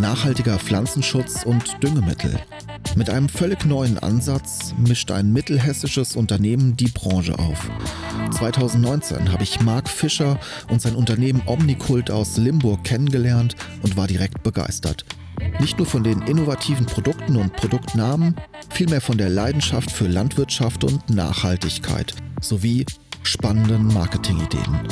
Nachhaltiger Pflanzenschutz und Düngemittel. Mit einem völlig neuen Ansatz mischt ein mittelhessisches Unternehmen die Branche auf. 2019 habe ich Marc Fischer und sein Unternehmen Omnikult aus Limburg kennengelernt und war direkt begeistert. Nicht nur von den innovativen Produkten und Produktnamen, vielmehr von der Leidenschaft für Landwirtschaft und Nachhaltigkeit sowie spannenden Marketingideen.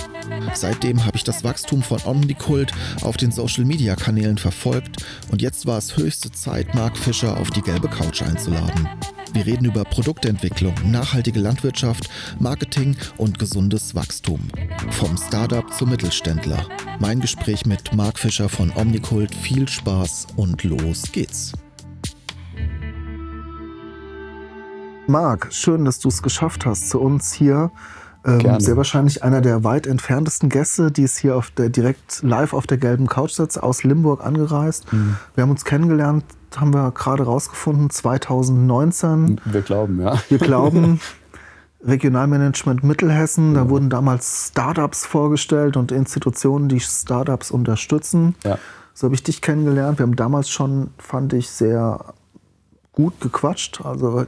Seitdem habe ich das Wachstum von Omnicult auf den Social-Media-Kanälen verfolgt und jetzt war es höchste Zeit, Mark Fischer auf die gelbe Couch einzuladen. Wir reden über Produktentwicklung, nachhaltige Landwirtschaft, Marketing und gesundes Wachstum. Vom Startup zum Mittelständler. Mein Gespräch mit Mark Fischer von Omnicult. Viel Spaß und los geht's. Marc, schön, dass du es geschafft hast, zu uns hier ähm, sehr wahrscheinlich einer der weit entferntesten Gäste, die es hier auf der, direkt live auf der gelben Couch sitzt, aus Limburg angereist. Mhm. Wir haben uns kennengelernt, haben wir gerade rausgefunden, 2019. Wir glauben, ja. Wir glauben. Regionalmanagement Mittelhessen, ja. da wurden damals Startups vorgestellt und Institutionen, die Startups unterstützen. Ja. So habe ich dich kennengelernt. Wir haben damals schon, fand ich, sehr gut gequatscht. Also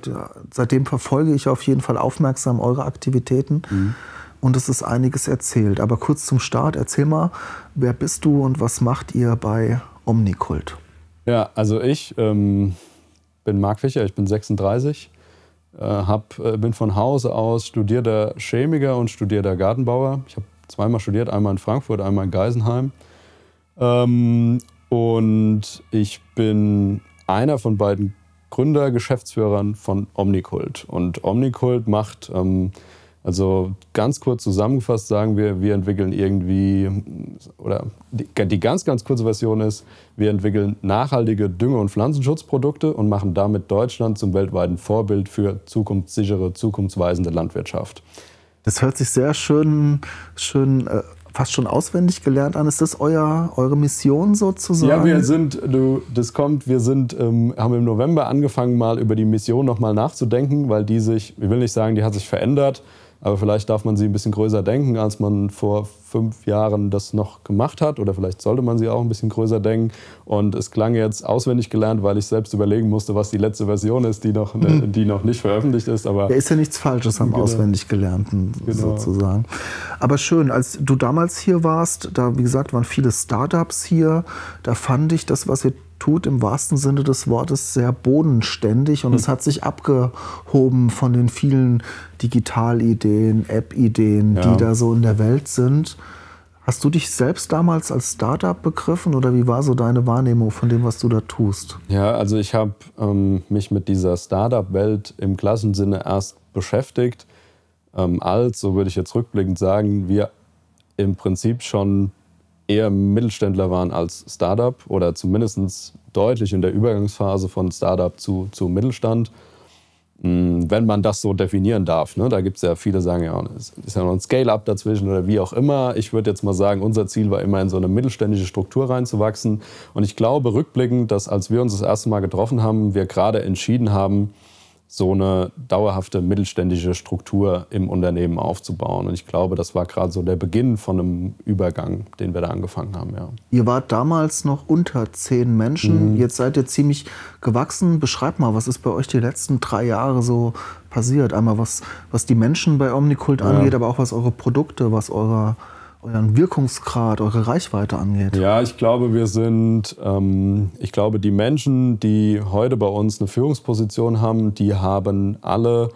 seitdem verfolge ich auf jeden Fall aufmerksam eure Aktivitäten. Mhm. Und es ist einiges erzählt. Aber kurz zum Start, erzähl mal, wer bist du und was macht ihr bei Omnikult? Ja, also ich ähm, bin Marc Fischer, ich bin 36, äh, hab, äh, bin von Hause aus studierter Chemiker und studierter Gartenbauer. Ich habe zweimal studiert, einmal in Frankfurt, einmal in Geisenheim. Ähm, und ich bin einer von beiden Gründer, Geschäftsführern von Omnicult. Und Omnicult macht, ähm, also ganz kurz zusammengefasst sagen wir, wir entwickeln irgendwie, oder die, die, ganz, ganz kurze Version ist, wir entwickeln nachhaltige Dünger- und Pflanzenschutzprodukte und machen damit Deutschland zum weltweiten Vorbild für zukunftssichere, zukunftsweisende Landwirtschaft. Das hört sich sehr schön, schön äh, fast schon auswendig gelernt an. Ist das euer, eure Mission sozusagen? Ja, wir sind, du, das kommt, wir sind, ähm, haben im November angefangen, mal über die Mission nochmal nachzudenken, weil die sich, ich will nicht sagen, die hat sich verändert, aber vielleicht darf man sie ein bisschen größer denken, als man vor fünf Jahren das noch gemacht hat. Oder vielleicht sollte man sie auch ein bisschen größer denken. Und es klang jetzt auswendig gelernt, weil ich selbst überlegen musste, was die letzte Version ist, die noch, mhm. die noch nicht veröffentlicht ist. Aber ist ja nichts Falsches am genau. auswendig Gelernten genau. sozusagen. Aber schön, als du damals hier warst, da wie gesagt waren viele Startups hier, da fand ich das, was ihr tut im wahrsten Sinne des Wortes sehr bodenständig und hm. es hat sich abgehoben von den vielen Digitalideen, App-Ideen, ja. die da so in der Welt sind. Hast du dich selbst damals als Startup begriffen oder wie war so deine Wahrnehmung von dem, was du da tust? Ja, also ich habe ähm, mich mit dieser Startup-Welt im klassischen Sinne erst beschäftigt, ähm, als, so würde ich jetzt rückblickend sagen, wir im Prinzip schon eher Mittelständler waren als Startup oder zumindest deutlich in der Übergangsphase von Startup zu, zu Mittelstand. Hm, wenn man das so definieren darf. Ne? Da gibt es ja viele, sagen ja, es ist ja noch ein Scale-up dazwischen oder wie auch immer. Ich würde jetzt mal sagen, unser Ziel war immer in so eine mittelständische Struktur reinzuwachsen. Und ich glaube rückblickend, dass als wir uns das erste Mal getroffen haben, wir gerade entschieden haben, so eine dauerhafte mittelständische Struktur im Unternehmen aufzubauen. Und ich glaube, das war gerade so der Beginn von einem Übergang, den wir da angefangen haben. Ja. Ihr wart damals noch unter zehn Menschen, mhm. jetzt seid ihr ziemlich gewachsen. Beschreibt mal, was ist bei euch die letzten drei Jahre so passiert? Einmal was, was die Menschen bei Omnikult ja. angeht, aber auch was eure Produkte, was eure euren Wirkungsgrad, eure Reichweite angeht? Ja, ich glaube, wir sind, ähm, ich glaube, die Menschen, die heute bei uns eine Führungsposition haben, die haben alle,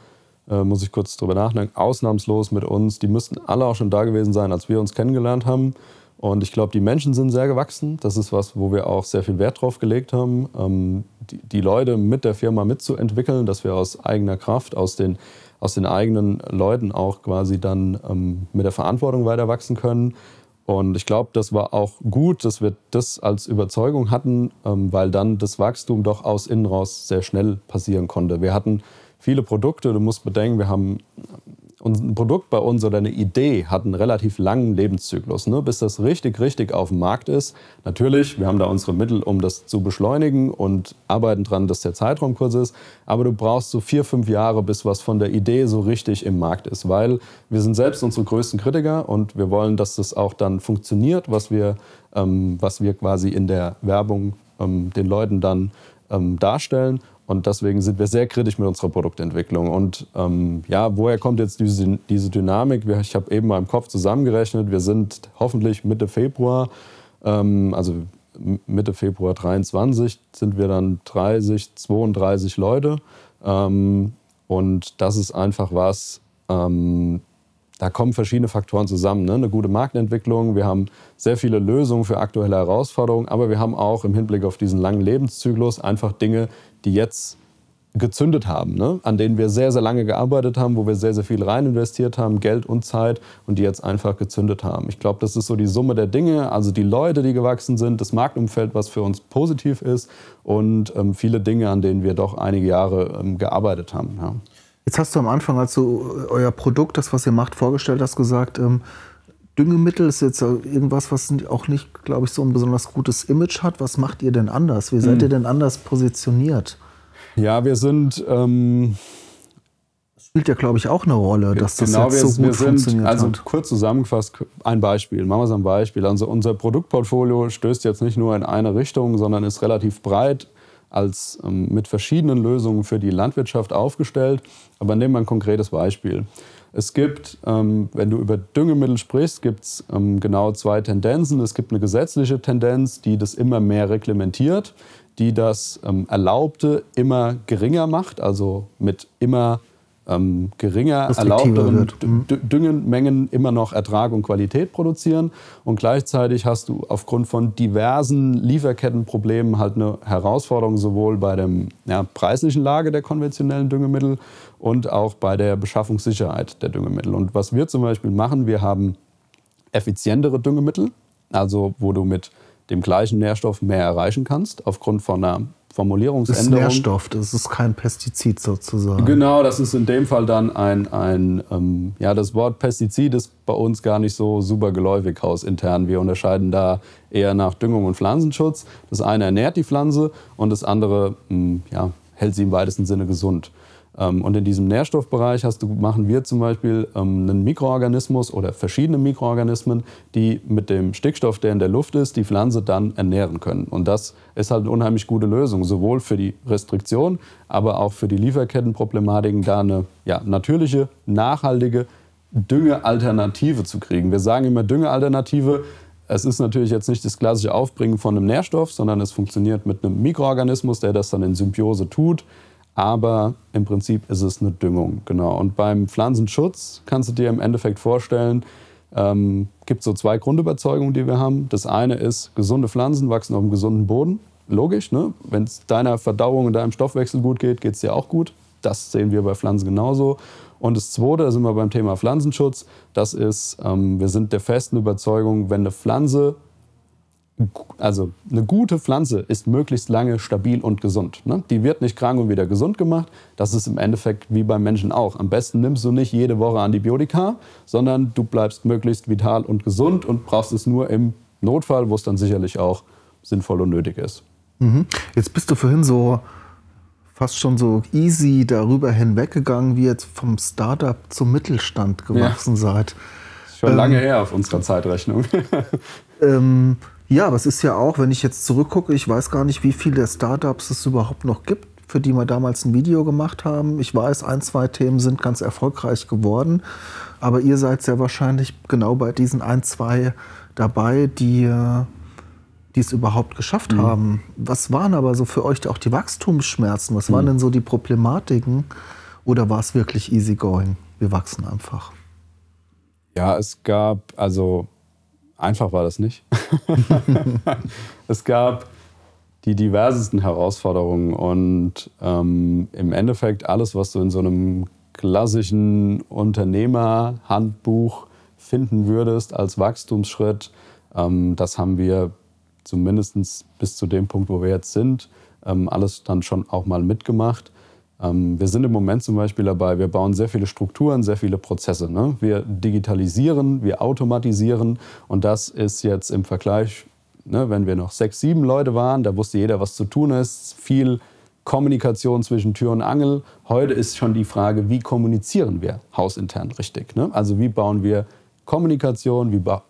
äh, muss ich kurz drüber nachdenken, ausnahmslos mit uns, die müssten alle auch schon da gewesen sein, als wir uns kennengelernt haben. Und ich glaube, die Menschen sind sehr gewachsen. Das ist was, wo wir auch sehr viel Wert drauf gelegt haben, ähm, die, die Leute mit der Firma mitzuentwickeln, dass wir aus eigener Kraft, aus den aus den eigenen Leuten auch quasi dann ähm, mit der Verantwortung weiter wachsen können. Und ich glaube, das war auch gut, dass wir das als Überzeugung hatten, ähm, weil dann das Wachstum doch aus innen raus sehr schnell passieren konnte. Wir hatten viele Produkte, du musst bedenken, wir haben ein Produkt bei uns oder eine Idee hat einen relativ langen Lebenszyklus, ne, bis das richtig, richtig auf dem Markt ist. Natürlich, wir haben da unsere Mittel, um das zu beschleunigen und arbeiten dran, dass der Zeitraum kurz ist. Aber du brauchst so vier, fünf Jahre, bis was von der Idee so richtig im Markt ist, weil wir sind selbst unsere größten Kritiker und wir wollen, dass das auch dann funktioniert, was wir, ähm, was wir quasi in der Werbung ähm, den Leuten dann ähm, darstellen. Und deswegen sind wir sehr kritisch mit unserer Produktentwicklung. Und ähm, ja, woher kommt jetzt diese, diese Dynamik? Ich habe eben mal im Kopf zusammengerechnet. Wir sind hoffentlich Mitte Februar, ähm, also Mitte Februar 23, sind wir dann 30, 32 Leute. Ähm, und das ist einfach was, ähm, da kommen verschiedene Faktoren zusammen. Ne? Eine gute Marktentwicklung, wir haben sehr viele Lösungen für aktuelle Herausforderungen, aber wir haben auch im Hinblick auf diesen langen Lebenszyklus einfach Dinge, die jetzt gezündet haben, ne? an denen wir sehr, sehr lange gearbeitet haben, wo wir sehr, sehr viel rein investiert haben, Geld und Zeit und die jetzt einfach gezündet haben. Ich glaube, das ist so die Summe der Dinge, also die Leute, die gewachsen sind, das Marktumfeld, was für uns positiv ist und ähm, viele Dinge, an denen wir doch einige Jahre ähm, gearbeitet haben. Ja. Jetzt hast du am Anfang, als du euer Produkt, das, was ihr macht, vorgestellt hast, gesagt, ähm, Düngemittel ist jetzt irgendwas, was auch nicht, glaube ich, so ein besonders gutes Image hat. Was macht ihr denn anders? Wie seid hm. ihr denn anders positioniert? Ja, wir sind. Ähm spielt ja, glaube ich, auch eine Rolle, dass das genau, jetzt so wir, gut wir funktioniert also hat. kurz zusammengefasst, ein Beispiel. Machen wir es am Beispiel. Also unser Produktportfolio stößt jetzt nicht nur in eine Richtung, sondern ist relativ breit als ähm, mit verschiedenen Lösungen für die Landwirtschaft aufgestellt. Aber nehmen wir ein konkretes Beispiel. Es gibt, ähm, wenn du über Düngemittel sprichst, gibt es ähm, genau zwei Tendenzen. Es gibt eine gesetzliche Tendenz, die das immer mehr reglementiert, die das ähm, Erlaubte immer geringer macht, also mit immer ähm, geringer erlaubteren mhm. Düngenmengen immer noch Ertrag und Qualität produzieren. Und gleichzeitig hast du aufgrund von diversen Lieferkettenproblemen halt eine Herausforderung sowohl bei der ja, preislichen Lage der konventionellen Düngemittel und auch bei der Beschaffungssicherheit der Düngemittel. Und was wir zum Beispiel machen, wir haben effizientere Düngemittel, also wo du mit dem gleichen Nährstoff mehr erreichen kannst, aufgrund von einer Formulierungsänderung. Das ist Nährstoff, das ist kein Pestizid sozusagen. Genau, das ist in dem Fall dann ein, ein ähm, ja, das Wort Pestizid ist bei uns gar nicht so super geläufig hausintern. Wir unterscheiden da eher nach Düngung und Pflanzenschutz. Das eine ernährt die Pflanze und das andere mh, hm, ja, hält sie im weitesten Sinne gesund. Ähm, und in diesem Nährstoffbereich hast du, machen wir zum Beispiel ähm, einen Mikroorganismus oder verschiedene Mikroorganismen, die mit dem Stickstoff, der in der Luft ist, die Pflanze dann ernähren können. Und das ist halt eine unheimlich gute Lösung, sowohl für die Restriktion, aber auch für die Lieferkettenproblematiken, da eine ja, natürliche, nachhaltige Düngealternative zu kriegen. Wir sagen immer Düngealternative. Es ist natürlich jetzt nicht das klassische Aufbringen von einem Nährstoff, sondern es funktioniert mit einem Mikroorganismus, der das dann in Symbiose tut aber im Prinzip ist es eine Düngung, genau. Und beim Pflanzenschutz kannst du dir im Endeffekt vorstellen, ähm, gibt so zwei Grundüberzeugungen, die wir haben. Das eine ist, gesunde Pflanzen wachsen auf einem gesunden Boden. Logisch, ne? wenn es deiner Verdauung und deinem Stoffwechsel gut geht, geht es dir auch gut. Das sehen wir bei Pflanzen genauso. Und das Zweite, da sind wir beim Thema Pflanzenschutz, das ist, ähm, wir sind der festen Überzeugung, wenn eine Pflanze also eine gute Pflanze ist möglichst lange stabil und gesund. Ne? Die wird nicht krank und wieder gesund gemacht. Das ist im Endeffekt wie beim Menschen auch. Am besten nimmst du nicht jede Woche Antibiotika, sondern du bleibst möglichst vital und gesund und brauchst es nur im Notfall, wo es dann sicherlich auch sinnvoll und nötig ist. Mhm. Jetzt bist du vorhin so fast schon so easy darüber hinweggegangen, wie jetzt vom Startup zum Mittelstand gewachsen ja. seid. Schon ähm, lange her auf unserer Zeitrechnung. ähm, ja, aber es ist ja auch, wenn ich jetzt zurückgucke, ich weiß gar nicht, wie viele Startups es überhaupt noch gibt, für die wir damals ein Video gemacht haben. Ich weiß, ein, zwei Themen sind ganz erfolgreich geworden, aber ihr seid sehr wahrscheinlich genau bei diesen ein, zwei dabei, die die es überhaupt geschafft mhm. haben. Was waren aber so für euch auch die Wachstumsschmerzen? Was mhm. waren denn so die Problematiken? Oder war es wirklich easy going? Wir wachsen einfach. Ja, es gab, also Einfach war das nicht. es gab die diversesten Herausforderungen und ähm, im Endeffekt alles, was du in so einem klassischen Unternehmerhandbuch finden würdest als Wachstumsschritt. Ähm, das haben wir zumindest bis zu dem Punkt, wo wir jetzt sind, ähm, alles dann schon auch mal mitgemacht. Ähm, wir sind im Moment zum Beispiel dabei, wir bauen sehr viele Strukturen, sehr viele Prozesse. Ne? Wir digitalisieren, wir automatisieren und das ist jetzt im Vergleich, ne, wenn wir noch sechs, sieben Leute waren, da wusste jeder, was zu tun ist, viel Kommunikation zwischen Tür und Angel. Heute ist schon die Frage, wie kommunizieren wir hausintern richtig? Ne? Also wie bauen wir Kommunikation, wie, ba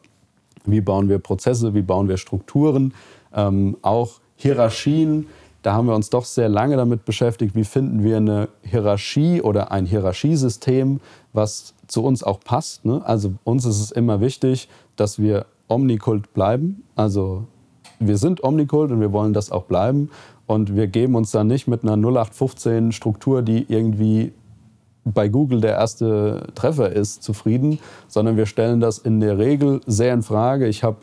wie bauen wir Prozesse, wie bauen wir Strukturen, ähm, auch Hierarchien. Da haben wir uns doch sehr lange damit beschäftigt, wie finden wir eine Hierarchie oder ein Hierarchiesystem, was zu uns auch passt. Ne? Also uns ist es immer wichtig, dass wir Omnikult bleiben. Also wir sind Omnikult und wir wollen das auch bleiben. Und wir geben uns dann nicht mit einer 0815-Struktur, die irgendwie bei Google der erste Treffer ist, zufrieden, sondern wir stellen das in der Regel sehr in Frage. Ich habe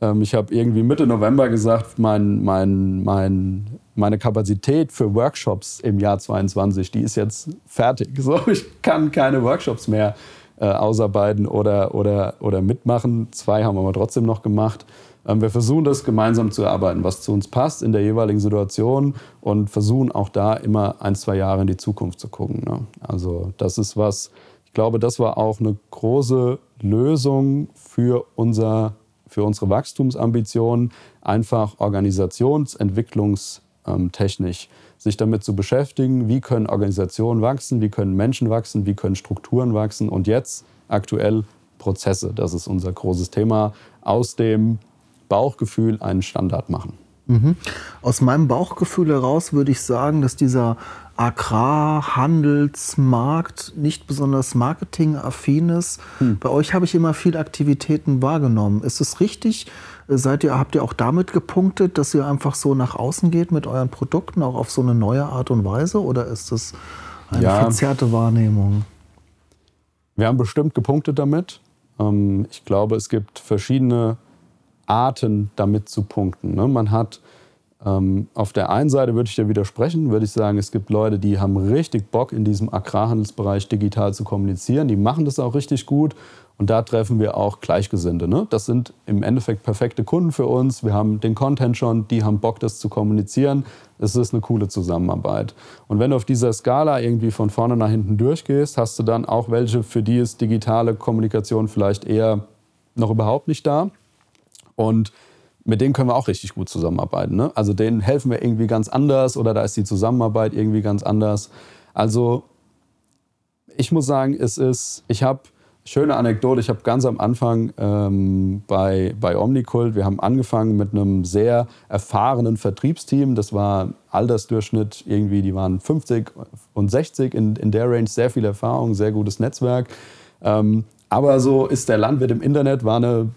ähm, hab irgendwie Mitte November gesagt, mein, mein, mein, meine Kapazität für Workshops im Jahr 22, die ist jetzt fertig. So, ich kann keine Workshops mehr äh, ausarbeiten oder, oder, oder mitmachen. Zwei haben wir aber trotzdem noch gemacht. Ähm, wir versuchen das gemeinsam zu erarbeiten, was zu uns passt in der jeweiligen Situation und versuchen auch da immer ein, zwei Jahre in die Zukunft zu gucken. Ne? Also das ist was, ich glaube, das war auch eine große Lösung für, unser, für unsere Wachstumsambitionen, einfach organisationsentwicklungstechnisch sich damit zu beschäftigen, wie können Organisationen wachsen, wie können Menschen wachsen, wie können Strukturen wachsen? Und jetzt aktuell Prozesse. Das ist unser großes Thema. Aus dem Bauchgefühl einen Standard machen. Mhm. Aus meinem Bauchgefühl heraus würde ich sagen, dass dieser Agrarhandelsmarkt nicht besonders marketingaffin ist. Hm. Bei euch habe ich immer viel Aktivitäten wahrgenommen. Ist es richtig? Seid ihr, habt ihr auch damit gepunktet, dass ihr einfach so nach außen geht mit euren Produkten, auch auf so eine neue Art und Weise? Oder ist das eine ja. verzerrte Wahrnehmung? Wir haben bestimmt gepunktet damit. Ähm, ich glaube, es gibt verschiedene Arten damit zu punkten. Ne? Man hat ähm, auf der einen Seite würde ich dir widersprechen, würde ich sagen, es gibt Leute, die haben richtig Bock in diesem Agrarhandelsbereich digital zu kommunizieren, die machen das auch richtig gut und da treffen wir auch Gleichgesinnte. Ne? Das sind im Endeffekt perfekte Kunden für uns. Wir haben den Content schon, die haben Bock, das zu kommunizieren. Es ist eine coole Zusammenarbeit. Und wenn du auf dieser Skala irgendwie von vorne nach hinten durchgehst, hast du dann auch welche, für die ist digitale Kommunikation vielleicht eher noch überhaupt nicht da. Und mit denen können wir auch richtig gut zusammenarbeiten. Ne? Also denen helfen wir irgendwie ganz anders oder da ist die Zusammenarbeit irgendwie ganz anders. Also ich muss sagen, es ist, ich habe, schöne Anekdote, ich habe ganz am Anfang ähm, bei, bei Omnicult, wir haben angefangen mit einem sehr erfahrenen Vertriebsteam. Das war Altersdurchschnitt irgendwie, die waren 50 und 60 in, in der Range, sehr viel Erfahrung, sehr gutes Netzwerk. Ähm, aber so ist der Landwirt im Internet, war eine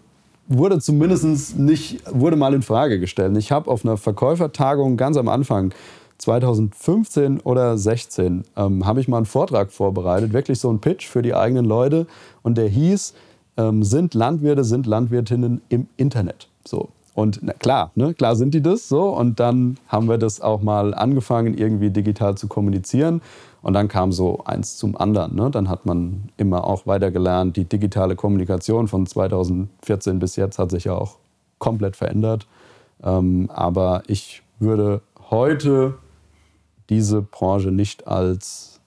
wurde zumindest nicht, wurde mal in Frage gestellt. Ich habe auf einer Verkäufertagung ganz am Anfang 2015 oder 16 ähm, habe ich mal einen Vortrag vorbereitet, wirklich so einen Pitch für die eigenen Leute und der hieß, ähm, sind Landwirte, sind Landwirtinnen im Internet. So. Und na, klar, ne, klar sind die das so. Und dann haben wir das auch mal angefangen, irgendwie digital zu kommunizieren. Und dann kam so eins zum anderen. Ne? Dann hat man immer auch weiter gelernt. Die digitale Kommunikation von 2014 bis jetzt hat sich ja auch komplett verändert. Ähm, aber ich würde heute diese Branche nicht als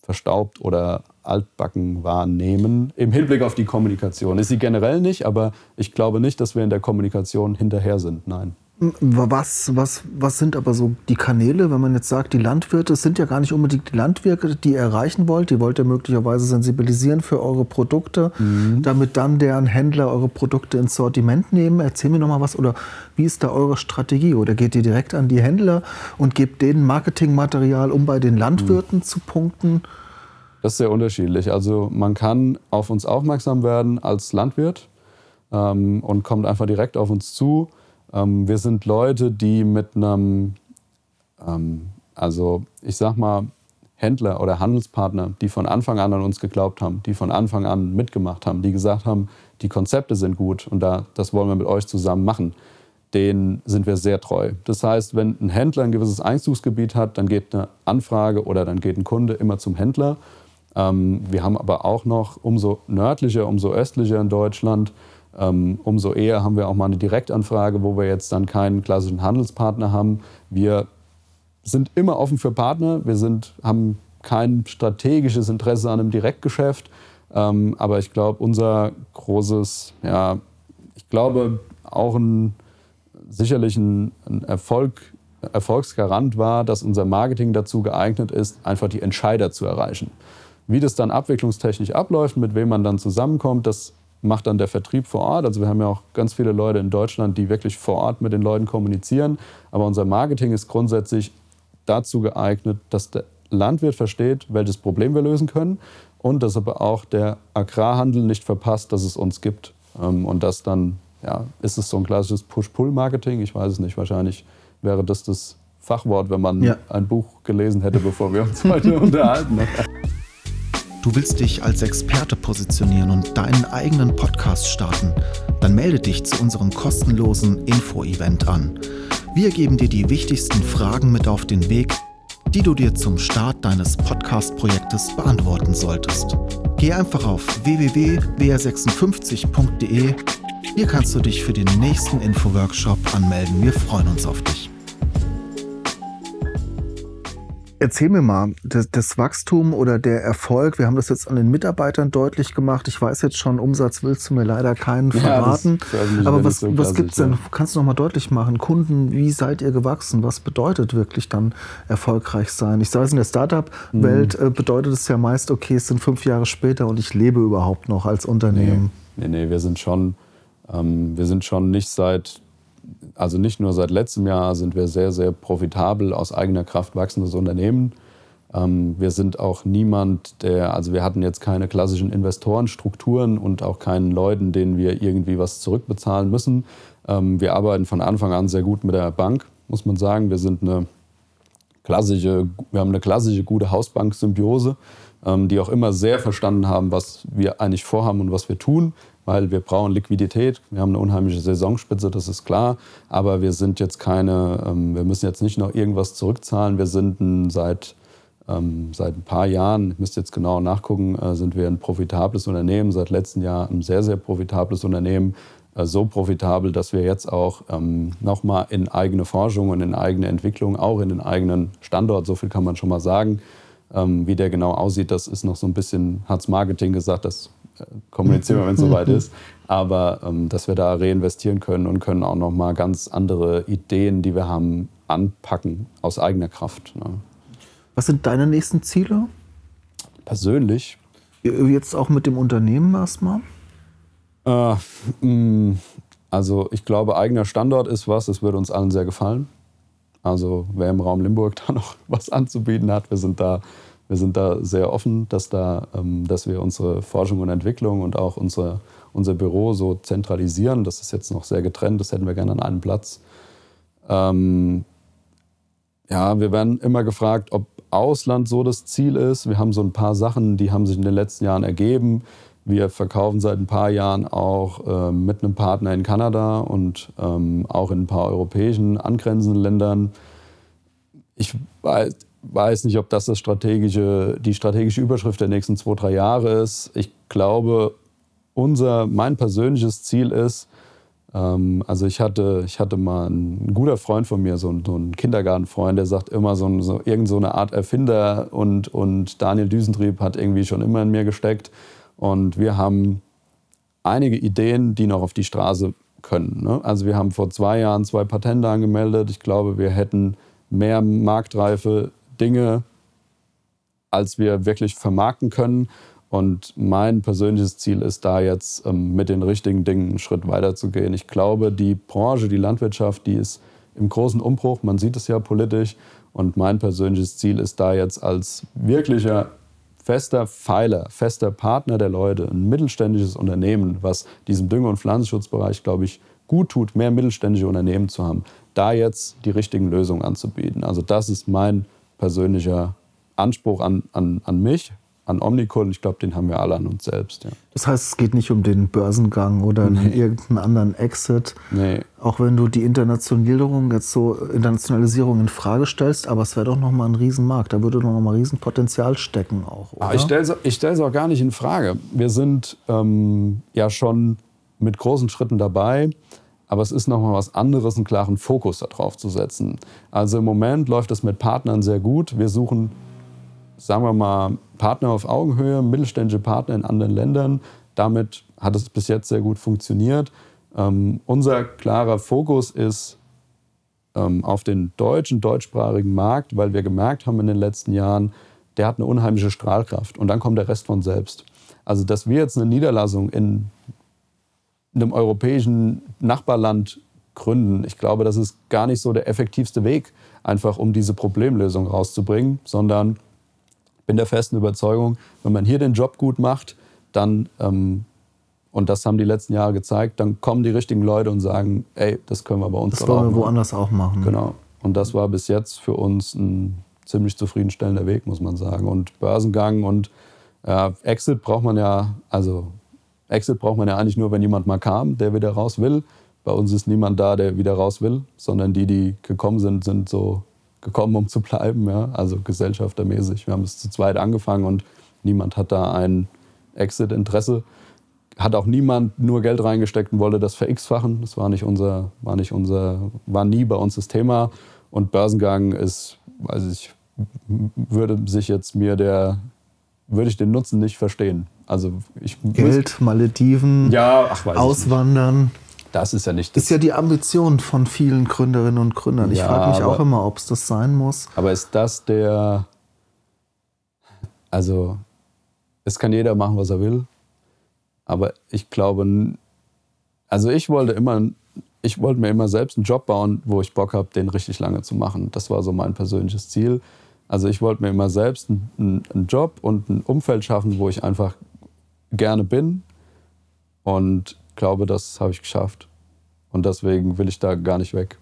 verstaubt oder altbacken wahrnehmen im Hinblick auf die Kommunikation. Ist sie generell nicht, aber ich glaube nicht, dass wir in der Kommunikation hinterher sind. Nein. Was, was, was sind aber so die Kanäle, wenn man jetzt sagt, die Landwirte, es sind ja gar nicht unbedingt die Landwirte, die ihr erreichen wollt. Die wollt ihr möglicherweise sensibilisieren für eure Produkte, mhm. damit dann deren Händler eure Produkte ins Sortiment nehmen. Erzähl mir noch mal was oder wie ist da eure Strategie? Oder geht ihr direkt an die Händler und gebt denen Marketingmaterial, um bei den Landwirten mhm. zu punkten? Das ist sehr unterschiedlich. Also man kann auf uns aufmerksam werden als Landwirt ähm, und kommt einfach direkt auf uns zu ähm, wir sind Leute, die mit einem, ähm, also ich sag mal, Händler oder Handelspartner, die von Anfang an an uns geglaubt haben, die von Anfang an mitgemacht haben, die gesagt haben, die Konzepte sind gut und da, das wollen wir mit euch zusammen machen, denen sind wir sehr treu. Das heißt, wenn ein Händler ein gewisses Einzugsgebiet hat, dann geht eine Anfrage oder dann geht ein Kunde immer zum Händler Ähm, wir haben aber auch noch umso nördlicher, umso östlicher in Deutschland, umso eher haben wir auch mal eine Direktanfrage, wo wir jetzt dann keinen klassischen Handelspartner haben. Wir sind immer offen für Partner. Wir sind, haben kein strategisches Interesse an einem Direktgeschäft. Ähm, aber ich glaube, unser großes, ja, ich glaube auch ein, sicherlich ein, ein Erfolg, Erfolgsgarant war, dass unser Marketing dazu geeignet ist, einfach die Entscheider zu erreichen. Wie das dann abwicklungstechnisch abläuft, mit wem man dann zusammenkommt, das macht dann der Vertrieb vor Ort. Also wir haben ja auch ganz viele Leute in Deutschland, die wirklich vor Ort mit den Leuten kommunizieren. Aber unser Marketing ist grundsätzlich dazu geeignet, dass der Landwirt versteht, welches Problem wir lösen können und dass aber auch der Agrarhandel nicht verpasst, dass es uns gibt. Ähm, und das dann, ja, ist es so ein klassisches Push-Pull-Marketing? Ich weiß es nicht. Wahrscheinlich wäre das das Fachwort, wenn man ja. ein Buch gelesen hätte, bevor wir uns heute unterhalten. Du willst dich als Experte positionieren und deinen eigenen Podcast starten? Dann melde dich zu unserem kostenlosen Info-Event an. Wir geben dir die wichtigsten Fragen mit auf den Weg, die du dir zum Start deines Podcast-Projektes beantworten solltest. Geh einfach auf www.wr56.de. Hier kannst du dich für den nächsten Info-Workshop anmelden. Wir freuen uns auf dich. Erzähl mir mal, das, das, Wachstum oder der Erfolg, wir haben das jetzt an den Mitarbeitern deutlich gemacht. Ich weiß jetzt schon, Umsatz willst du mir leider keinen verraten. Ja, Aber was, so was gibt es denn? Kannst du noch mal deutlich machen? Kunden, wie seid ihr gewachsen? Was bedeutet wirklich dann erfolgreich sein? Ich sage es in der Startup-Welt mhm. bedeutet es ja meist, okay, es sind fünf Jahre später und ich lebe überhaupt noch als Unternehmen. Nee, nee, nee wir sind schon, ähm, wir sind schon nicht seit also nicht nur seit letztem Jahr sind wir sehr, sehr profitabel aus eigener Kraft wachsendes Unternehmen. Ähm, wir sind auch niemand, der, also wir hatten jetzt keine klassischen Investorenstrukturen und auch keinen Leuten, denen wir irgendwie was zurückbezahlen müssen. Ähm, wir arbeiten von Anfang an sehr gut mit der Bank, muss man sagen. Wir sind eine klassische, wir haben eine klassische gute Hausbank-Symbiose, die auch immer sehr verstanden haben, was wir eigentlich vorhaben und was wir tun weil wir brauchen Liquidität. Wir haben eine unheimliche Saisonspitze, das ist klar. Aber wir sind jetzt keine, ähm, wir müssen jetzt nicht noch irgendwas zurückzahlen. Wir sind ein, seit, ähm, seit ein paar Jahren, ich müsste jetzt genau nachgucken, äh, sind wir ein profitables Unternehmen. Seit letztem Jahr ein sehr, sehr profitables Unternehmen. Äh, so profitabel, dass wir jetzt auch ähm, nochmal in eigene Forschung und in eigene Entwicklung, auch in den eigenen Standort, so viel kann man schon mal sagen, ähm, wie der genau aussieht, das ist noch so ein bisschen, hat's Marketing gesagt, das kommunizieren wir, wenn es soweit ist. Aber ähm, dass wir da reinvestieren können und können auch noch mal ganz andere Ideen, die wir haben, anpacken aus eigener Kraft. Ne? Was sind deine nächsten Ziele? Persönlich? Jetzt auch mit dem Unternehmen erstmal? Äh, mm, also ich glaube, eigener Standort ist was, das würde uns allen sehr gefallen. Also wer im Raum Limburg da noch was anzubieten hat, wir sind da wir sind da sehr offen, dass, da, ähm, dass wir unsere Forschung und Entwicklung und auch unsere, unser Büro so zentralisieren. Das ist jetzt noch sehr getrennt, das hätten wir gerne an einem Platz. Ähm, ja, wir werden immer gefragt, ob Ausland so das Ziel ist. Wir haben so ein paar Sachen, die haben sich in den letzten Jahren ergeben. Wir verkaufen seit ein paar Jahren auch äh, mit einem Partner in Kanada und ähm, auch in ein paar europäischen angrenzenden Ländern. Ich weiß, weiß nicht, ob das, das strategische, die strategische Überschrift der nächsten zwei, drei Jahre ist. Ich glaube, unser, mein persönliches Ziel ist, ähm, also ich hatte, ich hatte mal einen, ein guter Freund von mir, so, ein, so ein Kindergartenfreund, der sagt immer so, so irgend so eine Art Erfinder und, und Daniel Düsentrieb hat irgendwie schon immer in mir gesteckt. Und wir haben einige Ideen, die noch auf die Straße können. Ne? Also wir haben vor zwei Jahren zwei Patente angemeldet. Ich glaube, wir hätten mehr Marktreife Dinge, als wir wirklich vermarkten können. Und mein persönliches Ziel ist da jetzt ähm, mit den richtigen Dingen einen Schritt weiter zu gehen. Ich glaube, die Branche, die Landwirtschaft, die ist im großen Umbruch. Man sieht es ja politisch. Und mein persönliches Ziel ist da jetzt als wirklicher fester Pfeiler, fester Partner der Leute, ein mittelständisches Unternehmen, was diesem Dünger- und Pflanzenschutzbereich, glaube ich, gut tut, mehr mittelständische Unternehmen zu haben, da jetzt die richtigen Lösungen anzubieten. Also das ist mein persönlicher Anspruch an, an, an mich an Omnicol. Ich glaube, den haben wir alle an uns selbst. Ja. Das heißt, es geht nicht um den Börsengang oder nee. irgendeinen anderen Exit. Nee. Auch wenn du die Internationalisierung jetzt so Internationalisierung in Frage stellst, aber es wäre doch nochmal ein Riesenmarkt. Da würde doch nochmal Riesenpotenzial stecken auch. Ah, oder? Ich stelle es auch gar nicht in Frage. Wir sind ähm, ja schon mit großen Schritten dabei. Aber es ist nochmal was anderes, einen klaren Fokus darauf zu setzen. Also im Moment läuft es mit Partnern sehr gut. Wir suchen sagen wir mal, Partner auf Augenhöhe, mittelständische Partner in anderen Ländern. Damit hat es bis jetzt sehr gut funktioniert. Ähm, unser klarer Fokus ist ähm, auf den deutschen, deutschsprachigen Markt, weil wir gemerkt haben in den letzten Jahren, der hat eine unheimliche Strahlkraft und dann kommt der Rest von selbst. Also, dass wir jetzt eine Niederlassung in einem europäischen Nachbarland gründen, ich glaube, das ist gar nicht so der effektivste Weg, einfach um diese Problemlösung rauszubringen, sondern bin der festen Überzeugung, wenn man hier den Job gut macht, dann, ähm, und das haben die letzten Jahre gezeigt, dann kommen die richtigen Leute und sagen, ey, das können wir bei uns das auch machen. Das wollen wir woanders auch machen. Genau. Und das war bis jetzt für uns ein ziemlich zufriedenstellender Weg, muss man sagen. Und Börsengang und ja, Exit braucht man ja, also Exit braucht man ja eigentlich nur, wenn jemand mal kam, der wieder raus will. Bei uns ist niemand da, der wieder raus will, sondern die, die gekommen sind, sind so gekommen, um zu bleiben, ja? also gesellschaftermäßig. Wir haben es zu zweit angefangen und niemand hat da ein Exit-Interesse. Hat auch niemand nur Geld reingesteckt und wollte das verX-fachen. Das war nicht unser, war nicht unser, war nie bei uns das Thema. Und Börsengang ist, weiß ich, würde sich jetzt mir der, würde ich den Nutzen nicht verstehen. Also ich Geld, Malediven, ja, ach, Auswandern. Das ist ja nicht. Das ist ja die Ambition von vielen Gründerinnen und Gründern. Ich ja, frage mich aber, auch immer, ob es das sein muss. Aber ist das der. Also, es kann jeder machen, was er will. Aber ich glaube, also ich wollte immer, ich wollte mir immer selbst einen Job bauen, wo ich Bock habe, den richtig lange zu machen. Das war so mein persönliches Ziel. Also ich wollte mir immer selbst einen, einen Job und ein Umfeld schaffen, wo ich einfach gerne bin. Und glaube, das habe ich geschafft. Und deswegen will ich da gar nicht weg.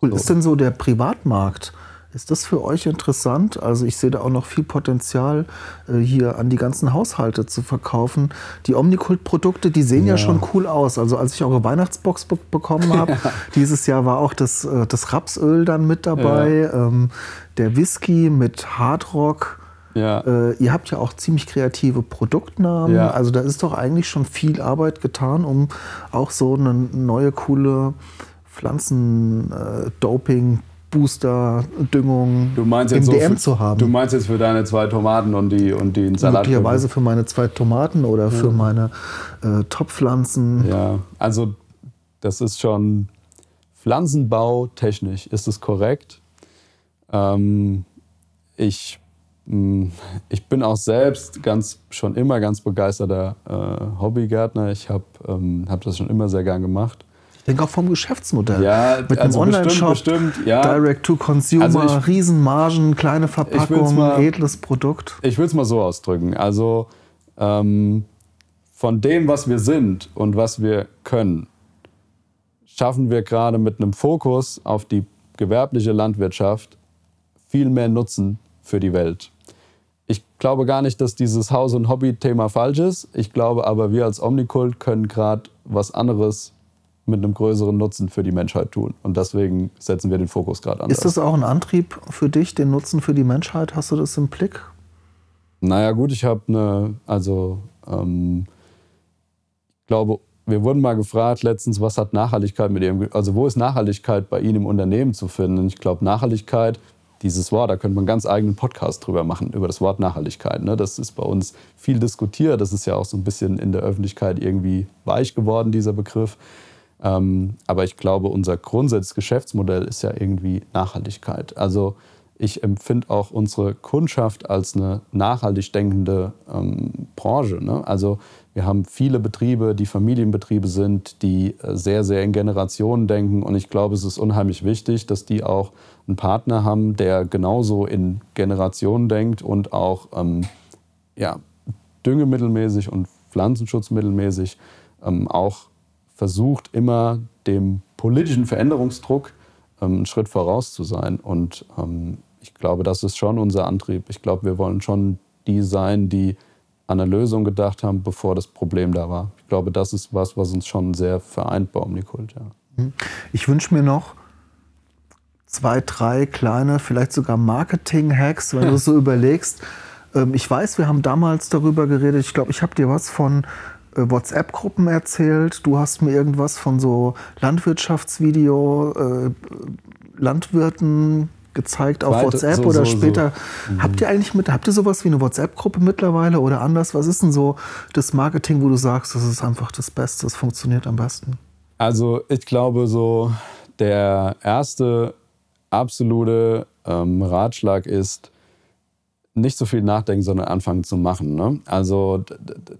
Cool. So. Ist denn so der Privatmarkt? Ist das für euch interessant? Also ich sehe da auch noch viel Potenzial, äh, hier an die ganzen Haushalte zu verkaufen. Die Omnikult-Produkte, die sehen ja. ja. schon cool aus. Also als ich eure Weihnachtsbox be bekommen habe, ja. dieses Jahr war auch das, äh, das Rapsöl dann mit dabei, ja. ähm, der Whisky mit Hardrock. Ja. Äh, ihr habt ja auch ziemlich kreative Produktnamen. Ja. Also da ist doch eigentlich schon viel Arbeit getan, um auch so eine neue, coole Pflanzendoping, äh, Booster, Düngung im so DM für, zu haben. Du meinst jetzt für deine zwei Tomaten und, die, und den Salat? Möglicherweise für meine zwei Tomaten oder ja. für meine äh, Topfpflanzen. Ja, also das ist schon pflanzenbautechnisch, ist es korrekt. Ähm, ich ich bin auch selbst ganz, schon immer ganz begeisterter äh, Hobbygärtner. Ich habe ähm, hab das schon immer sehr gern gemacht. Ich denke auch vom Geschäftsmodell. Ja, Mit also einem Online-Shop, ja. Direct-to-Consumer, also Riesenmargen, kleine Verpackung, mal, edles Produkt. Ich will es mal so ausdrücken. Also ähm, von dem, was wir sind und was wir können, schaffen wir gerade mit einem Fokus auf die gewerbliche Landwirtschaft viel mehr Nutzen für die Welt. Ich glaube gar nicht, dass dieses Haus- und Hobby-Thema falsch ist. Ich glaube aber, wir als Omnikult können gerade was anderes mit einem größeren Nutzen für die Menschheit tun. Und deswegen setzen wir den Fokus gerade an. Ist das auch ein Antrieb für dich, den Nutzen für die Menschheit? Hast du das im Blick? Naja, gut, ich habe eine, also ähm, ich glaube, wir wurden mal gefragt letztens, was hat Nachhaltigkeit mit Ihrem, also wo ist Nachhaltigkeit bei Ihnen im Unternehmen zu finden? Und ich glaube, Nachhaltigkeit dieses Wort, da könnte man einen ganz eigenen Podcast drüber machen, über das Wort Nachhaltigkeit. Ne? Das ist bei uns viel diskutiert. Das ist ja auch so ein bisschen in der Öffentlichkeit irgendwie weich geworden, dieser Begriff. Ähm, aber ich glaube, unser grundsätzliches Geschäftsmodell ist ja irgendwie Nachhaltigkeit. Also ich empfinde auch unsere Kundschaft als eine nachhaltig denkende ähm, Branche. Ne? Also wir haben viele Betriebe, die Familienbetriebe sind, die äh, sehr, sehr in Generationen denken. Und ich glaube, es ist unheimlich wichtig, dass die auch einen Partner haben, der genauso in Generationen denkt und auch ähm, ja, düngemittelmäßig und pflanzenschutzmittelmäßig ähm, auch versucht, immer dem politischen Veränderungsdruck ähm, einen Schritt voraus zu sein. Und ähm, ich glaube, das ist schon unser Antrieb. Ich glaube, wir wollen schon die sein, die an eine Lösung gedacht haben, bevor das Problem da war. Ich glaube, das ist was, was uns schon sehr vereint bei Omnikult. Ja. Mhm. Ich wünsche mir noch zwei, drei kleine, vielleicht sogar Marketing-Hacks, wenn du so überlegst. Ähm, ich weiß, wir haben damals darüber geredet. Ich glaube, ich habe dir was von äh, WhatsApp-Gruppen erzählt. Du hast mir irgendwas von so Landwirtschaftsvideo, äh, Landwirten gezeigt auf Weite, WhatsApp so, oder so, später. So. Mhm. Habt ihr eigentlich mit, habt ihr sowas wie eine WhatsApp-Gruppe mittlerweile oder anders? Was ist denn so das Marketing, wo du sagst, das ist einfach das Beste, das funktioniert am besten? Also ich glaube so, der erste absolute ähm, Ratschlag ist, nicht so viel nachdenken, sondern anfangen zu machen. Ne? Also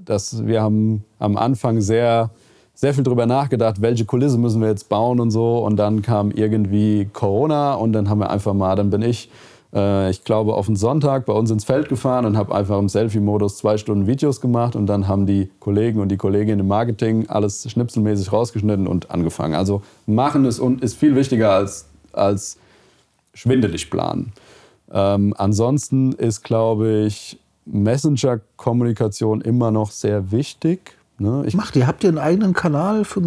das, wir haben am Anfang sehr, sehr viel darüber nachgedacht, welche Kulisse müssen wir jetzt bauen und so. Und dann kam irgendwie Corona und dann haben wir einfach mal, dann bin ich, äh, ich glaube, auf den Sonntag bei uns ins Feld gefahren und habe einfach im Selfie-Modus zwei Stunden Videos gemacht und dann haben die Kollegen und die Kolleginnen im Marketing alles schnipselmäßig rausgeschnitten und angefangen. Also machen ist, ist viel wichtiger als, als schwindelig planen. Ähm, ansonsten ist, glaube ich, Messenger-Kommunikation immer noch sehr wichtig. Ne? Ich, Macht ihr, habt ihr einen eigenen Kanal? Für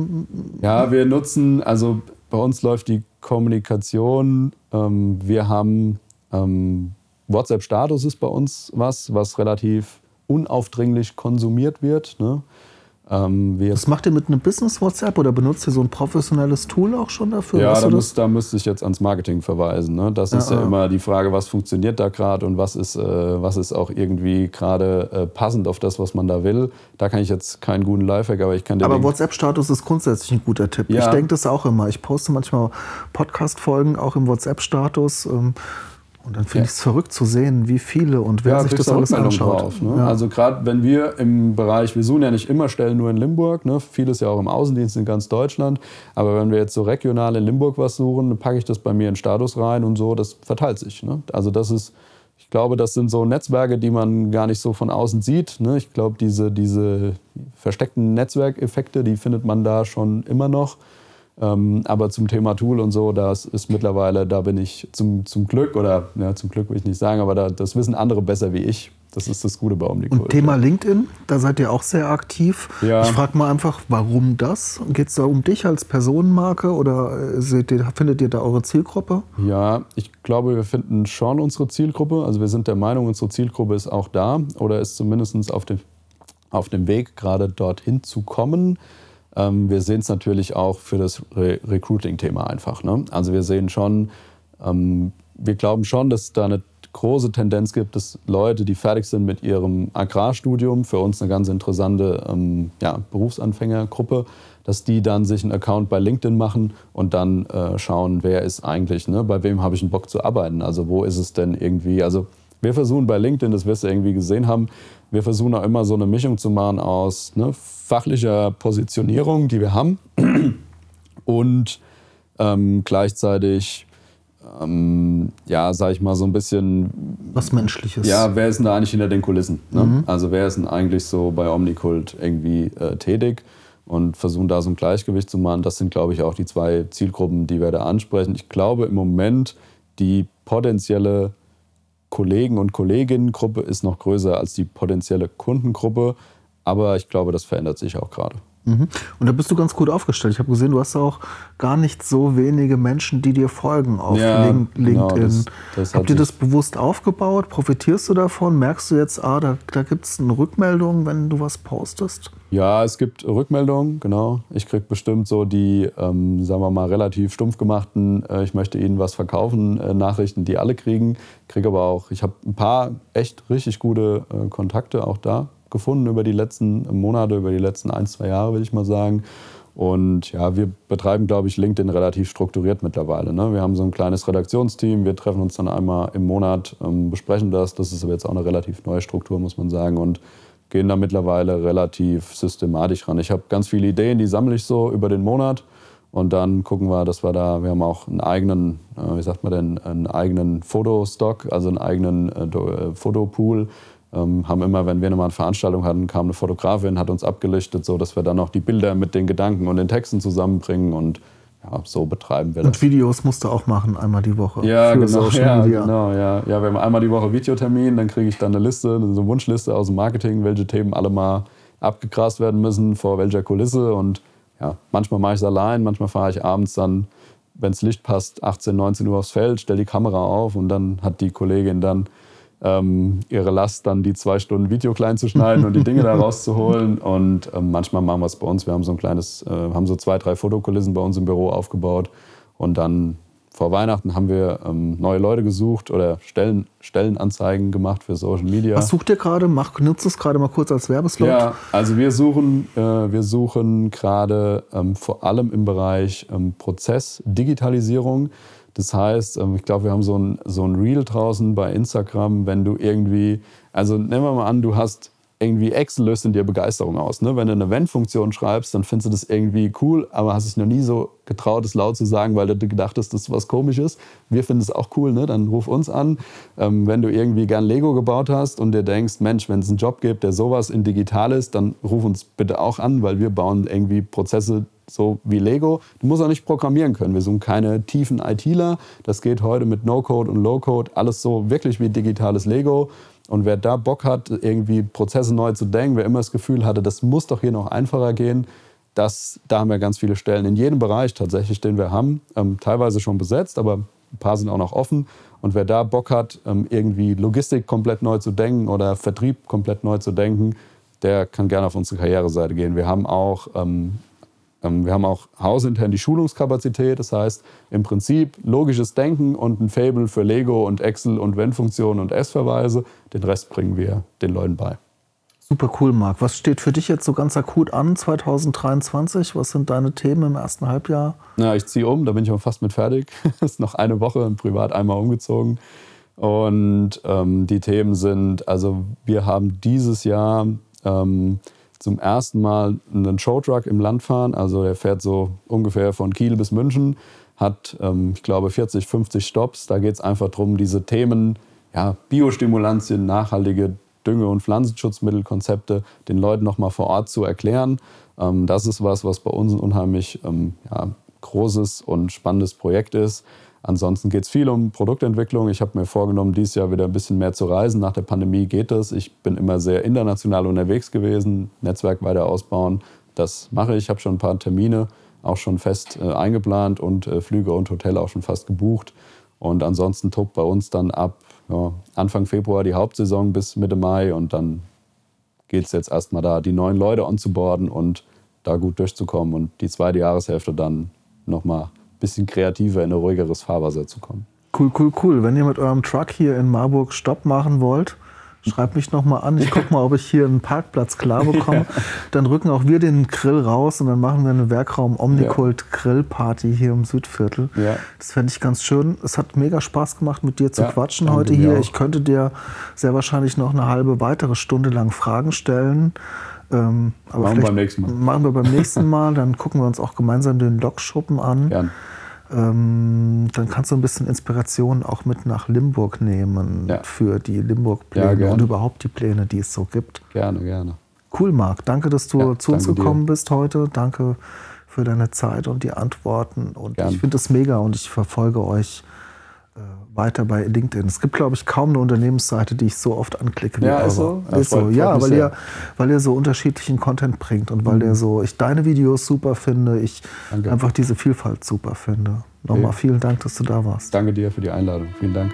ja, wir nutzen, also bei uns läuft die Kommunikation. Ähm, wir haben ähm, WhatsApp-Status ist bei uns was, was relativ unaufdringlich konsumiert wird. Ne? Ähm, Was macht ihr mit einem Business-WhatsApp oder benutzt ihr so ein professionelles Tool auch schon dafür? Ja, da, muss, da müsste ich jetzt ans Marketing verweisen. Ne? Das ja, ist ja ah. immer die Frage, was funktioniert da gerade und was ist, äh, was ist auch irgendwie gerade äh, passend auf das, was man da will. Da kann ich jetzt keinen guten Lifehack, aber ich kann dir. Aber WhatsApp-Status ist grundsätzlich ein guter Tipp. Ja. Ich denke das auch immer. Ich poste manchmal Podcast-Folgen auch im WhatsApp-Status. Ähm, und dann finde ja. ich es verrückt zu sehen, wie viele und wer ja, sich das alles anschaut. Drauf, ne? ja. Also gerade wenn wir im Bereich, wir suchen ja nicht immer Stellen nur in Limburg, ne? vieles ja auch im Außendienst in ganz Deutschland, aber wenn wir jetzt so regional in Limburg was suchen, dann packe ich das bei mir in Status rein und so, das verteilt sich. Ne? Also das ist, ich glaube, das sind so Netzwerke, die man gar nicht so von außen sieht. Ne? Ich glaube, diese, diese versteckten Netzwerkeffekte, die findet man da schon immer noch. Ähm, aber zum Thema Tool und so, das ist mittlerweile, da bin ich zum, zum Glück, oder ja, zum Glück will ich nicht sagen, aber da, das wissen andere besser wie ich. Das ist das Gute bei Omnicool. Und Thema LinkedIn, da seid ihr auch sehr aktiv. Ja. Ich frage mal einfach, warum das? Geht es da um dich als Personenmarke oder äh, ihr, findet ihr da eure Zielgruppe? Ja, ich glaube, wir finden schon unsere Zielgruppe. Also wir sind der Meinung, unsere Zielgruppe ist auch da oder ist zumindest auf dem, auf dem Weg, gerade dorthin zu kommen. Ähm, wir sehen es natürlich auch für das Re Recruiting-Thema einfach. Ne? Also wir sehen schon, ähm, wir glauben schon, dass da eine große Tendenz gibt, dass Leute, die fertig sind mit ihrem Agrarstudium, für uns eine ganz interessante ähm, ja, Berufsanfängergruppe, dass die dann sich einen Account bei LinkedIn machen und dann äh, schauen, wer ist eigentlich, ne, bei wem habe ich einen Bock zu arbeiten. Also wo ist es denn irgendwie, also wir versuchen bei LinkedIn, das wirst du irgendwie gesehen haben, wir versuchen auch immer so eine Mischung zu machen aus ne, fachlicher Positionierung, die wir haben, und ähm, gleichzeitig, ähm, ja, sag ich mal, so ein bisschen. Was Menschliches. Ja, wer ist denn da eigentlich hinter den Kulissen? Ne? Mhm. Also, wer ist denn eigentlich so bei Omnikult irgendwie äh, tätig? Und versuchen da so ein Gleichgewicht zu machen. Das sind, glaube ich, auch die zwei Zielgruppen, die wir da ansprechen. Ich glaube im Moment, die potenzielle Kollegen- und Kolleginnengruppe ist noch größer als die potenzielle Kundengruppe. Aber ich glaube, das verändert sich auch gerade. Mhm. Und da bist du ganz gut aufgestellt. Ich habe gesehen, du hast auch gar nicht so wenige Menschen, die dir folgen auf ja, LinkedIn. Genau, das, das Habt ihr das bewusst aufgebaut? Profitierst du davon? Merkst du jetzt, ah, da, da gibt es eine Rückmeldung, wenn du was postest? Ja, es gibt Rückmeldungen, genau. Ich kriege bestimmt so die, ähm, sagen wir mal, relativ stumpf gemachten, äh, ich möchte Ihnen was verkaufen, äh, Nachrichten, die alle kriegen. Kriege aber auch, ich habe ein paar echt richtig gute äh, Kontakte auch da gefunden über die letzten Monate, über die letzten ein, zwei Jahre, will ich mal sagen. Und ja, wir betreiben, glaube ich, LinkedIn relativ strukturiert mittlerweile. Ne? Wir haben so ein kleines Redaktionsteam, wir treffen uns dann einmal im Monat, ähm, besprechen das. Das ist aber jetzt auch eine relativ neue Struktur, muss man sagen. Und gehen da mittlerweile relativ systematisch ran. Ich habe ganz viele Ideen, die sammle ich so über den Monat. Und dann gucken wir, dass wir da, wir haben auch einen eigenen, äh, wie sagt man denn, einen eigenen Fotostock, also einen eigenen äh, äh Fotopool, ähm, haben immer, wenn wir nochmal eine Veranstaltung hatten, kam eine Fotografin, hat uns abgelichtet, so dass wir dann auch die Bilder mit den Gedanken und den Texten zusammenbringen. Und ja, so betreiben wir das. Und Videos musst du auch machen, einmal die Woche. Ja, genau. Ja, genau ja. ja, wir haben einmal die Woche Videotermin, dann kriege ich dann eine Liste, eine Wunschliste aus dem Marketing, welche Themen alle mal abgegrast werden müssen, vor welcher Kulisse. Und ja, manchmal mache ich es allein, manchmal fahre ich abends dann, wenn das Licht passt, 18, 19 Uhr aufs Feld, stelle die Kamera auf und dann hat die Kollegin dann ähm, ihre Last, dann die zwei Stunden Video klein zu schneiden und die Dinge da rauszuholen. Und ähm, manchmal machen wir es bei uns. Wir haben so ein kleines, äh, haben so zwei, drei Fotokulissen bei uns im Büro aufgebaut. Und dann vor Weihnachten haben wir ähm, neue Leute gesucht oder Stellen, Stellenanzeigen gemacht für Social Media. Was sucht ihr gerade? Mach, nutzt es gerade mal kurz als Werbeslot. Ja, also wir suchen, äh, wir suchen gerade ähm, vor allem im Bereich ähm, Prozessdigitalisierung. Das heißt, ähm, ich glaube, wir haben so ein, so ein Reel draußen bei Instagram, wenn du irgendwie, also nehmen wir mal an, du hast irgendwie Excel löst in dir Begeisterung aus. Ne? Wenn du eine Wenn-Funktion schreibst, dann findest du das irgendwie cool, aber hast es noch nie so getraut, es laut zu sagen, weil du gedacht hast, das ist was Komisches. Wir finden es auch cool, ne? dann ruf uns an. Ähm, wenn du irgendwie gern Lego gebaut hast und dir denkst, Mensch, wenn es einen Job gibt, der sowas in digital ist, dann ruf uns bitte auch an, weil wir bauen irgendwie Prozesse, so wie Lego. Du musst auch nicht programmieren können. Wir sind keine tiefen ITler. Das geht heute mit No-Code und Low-Code. Alles so wirklich wie digitales Lego. Und wer da Bock hat, irgendwie Prozesse neu zu denken, wer immer das Gefühl hatte, das muss doch hier noch einfacher gehen, das, da haben wir ganz viele Stellen in jedem Bereich tatsächlich, den wir haben. Ähm, teilweise schon besetzt, aber ein paar sind auch noch offen. Und wer da Bock hat, ähm, irgendwie Logistik komplett neu zu denken oder Vertrieb komplett neu zu denken, der kann gerne auf unsere Karriereseite gehen. Wir haben auch ähm, ähm, wir haben auch hausintern die Schulungskapazität, das heißt im Prinzip logisches Denken und ein Fable für Lego und Excel und Wenn-Funktionen und S-Verweise. Den Rest bringen wir den Leuten bei. Super cool, Marc. Was steht für dich jetzt so ganz akut an 2023? Was sind deine Themen im ersten Halbjahr? Ja, ich ziehe um, da bin ich auch fast mit fertig. Ist noch eine Woche, privat einmal umgezogen. Und ähm, die Themen sind, also wir haben dieses Jahr ähm, zum ersten Mal einen Showtruck im Land fahren. Also er fährt so ungefähr von Kiel bis München, hat, ähm, ich glaube, 40, 50 Stops. Da geht es einfach darum, diese Themen, ja, Biostimulantien, nachhaltige Dünge- und Pflanzenschutzmittelkonzepte den Leuten nochmal vor Ort zu erklären. Ähm, das ist was, was bei uns ein unheimlich ähm, ja, großes und spannendes Projekt ist. Ansonsten geht es viel um Produktentwicklung. Ich habe mir vorgenommen, dieses Jahr wieder ein bisschen mehr zu reisen. Nach der Pandemie geht das. Ich bin immer sehr international unterwegs gewesen, Netzwerk weiter ausbauen. Das mache ich. Ich habe schon ein paar Termine auch schon fest äh, eingeplant und äh, Flüge und Hotel auch schon fast gebucht. Und ansonsten tobt bei uns dann ab ja, Anfang Februar die Hauptsaison bis Mitte Mai und dann geht es jetzt erstmal da, die neuen Leute onzuboarden und da gut durchzukommen und die zweite Jahreshälfte dann nochmal bisschen kreativer in ein ruhigeres Fahrwasser zu kommen. Cool, cool, cool. Wenn ihr mit eurem Truck hier in Marburg Stopp machen wollt, schreibt mich noch mal an. Ich gucke mal, ob ich hier einen Parkplatz klar bekomme. Ja. Dann rücken auch wir den Grill raus und dann machen wir eine Werkraum Omnikult Grillparty hier im Südviertel. Ja. Das fände ich ganz schön. Es hat mega Spaß gemacht, mit dir zu ja, quatschen heute hier. Auch. Ich könnte dir sehr wahrscheinlich noch eine halbe weitere Stunde lang Fragen stellen. Ähm, machen wir beim nächsten Mal. Machen wir beim nächsten Mal. Dann gucken wir uns auch gemeinsam den Lokschuppen an. Gern. Ähm, dann kannst du ein bisschen Inspiration auch mit nach Limburg nehmen ja. für die Limburg-Pläne ja, und überhaupt die Pläne, die es so gibt. Gerne, gerne. Cool, Marc. Danke, dass du ja, zu uns gekommen dir. bist heute. Danke für deine Zeit und die Antworten. Und Gern. ich finde es mega und ich verfolge euch äh, weiter bei LinkedIn. Es gibt, glaube ich, kaum eine Unternehmensseite, die ich so oft anklicke wie ja, ist so. Ist so. Ja, weil ihr, weil ihr so unterschiedlichen Content bringt und weil mhm. der so, ich deine Videos super finde, ich Danke. einfach diese Vielfalt super finde. Nochmal okay. vielen Dank, dass du da warst. Danke dir für die Einladung. Vielen Dank.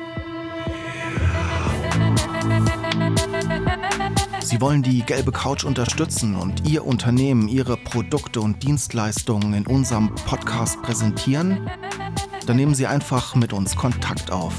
Sie wollen die gelbe Couch unterstützen und Ihr Unternehmen, Ihre Produkte und Dienstleistungen in unserem Podcast präsentieren? Dann nehmen Sie einfach mit uns Kontakt auf.